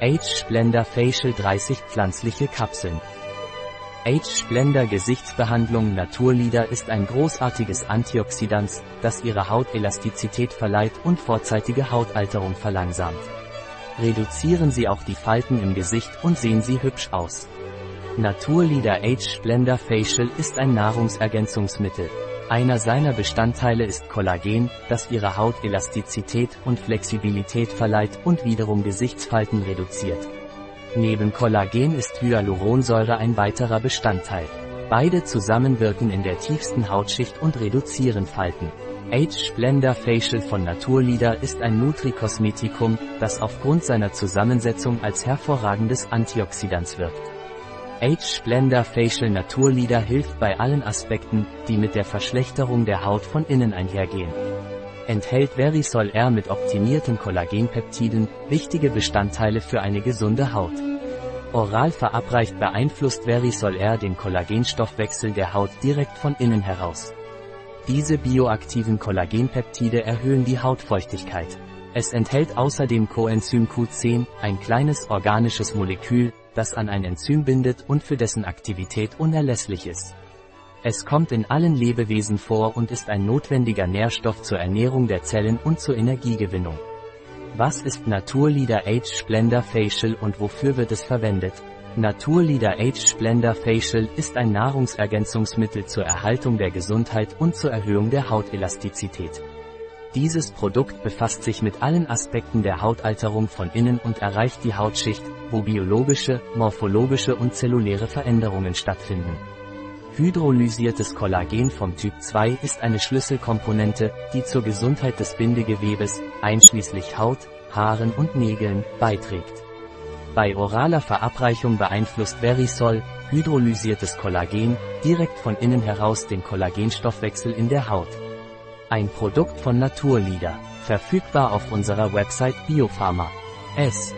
Age Splendor Facial 30 pflanzliche Kapseln. Age Splendor Gesichtsbehandlung Naturlieder ist ein großartiges Antioxidant, das Ihrer Haut Elastizität verleiht und vorzeitige Hautalterung verlangsamt. Reduzieren Sie auch die Falten im Gesicht und sehen Sie hübsch aus. Naturlieder Age Splendor Facial ist ein Nahrungsergänzungsmittel. Einer seiner Bestandteile ist Kollagen, das ihrer Haut Elastizität und Flexibilität verleiht und wiederum Gesichtsfalten reduziert. Neben Kollagen ist Hyaluronsäure ein weiterer Bestandteil. Beide zusammen wirken in der tiefsten Hautschicht und reduzieren Falten. Age Splendor Facial von Naturlieder ist ein Nutri-Kosmetikum, das aufgrund seiner Zusammensetzung als hervorragendes Antioxidans wirkt. Age Splendor Facial Naturlieder hilft bei allen Aspekten, die mit der Verschlechterung der Haut von innen einhergehen. Enthält Verisol R mit optimierten Kollagenpeptiden, wichtige Bestandteile für eine gesunde Haut. Oral verabreicht beeinflusst Verisol R den Kollagenstoffwechsel der Haut direkt von innen heraus. Diese bioaktiven Kollagenpeptide erhöhen die Hautfeuchtigkeit. Es enthält außerdem Coenzym Q10, ein kleines organisches Molekül, das an ein Enzym bindet und für dessen Aktivität unerlässlich ist. Es kommt in allen Lebewesen vor und ist ein notwendiger Nährstoff zur Ernährung der Zellen und zur Energiegewinnung. Was ist Naturleader Age Splendor Facial und wofür wird es verwendet? Naturleader Age Splendor Facial ist ein Nahrungsergänzungsmittel zur Erhaltung der Gesundheit und zur Erhöhung der Hautelastizität. Dieses Produkt befasst sich mit allen Aspekten der Hautalterung von innen und erreicht die Hautschicht, wo biologische, morphologische und zelluläre Veränderungen stattfinden. Hydrolysiertes Kollagen vom Typ 2 ist eine Schlüsselkomponente, die zur Gesundheit des Bindegewebes, einschließlich Haut, Haaren und Nägeln, beiträgt. Bei oraler Verabreichung beeinflusst Verisol, hydrolysiertes Kollagen, direkt von innen heraus den Kollagenstoffwechsel in der Haut. Ein Produkt von Naturlieder. Verfügbar auf unserer Website Biopharma. S.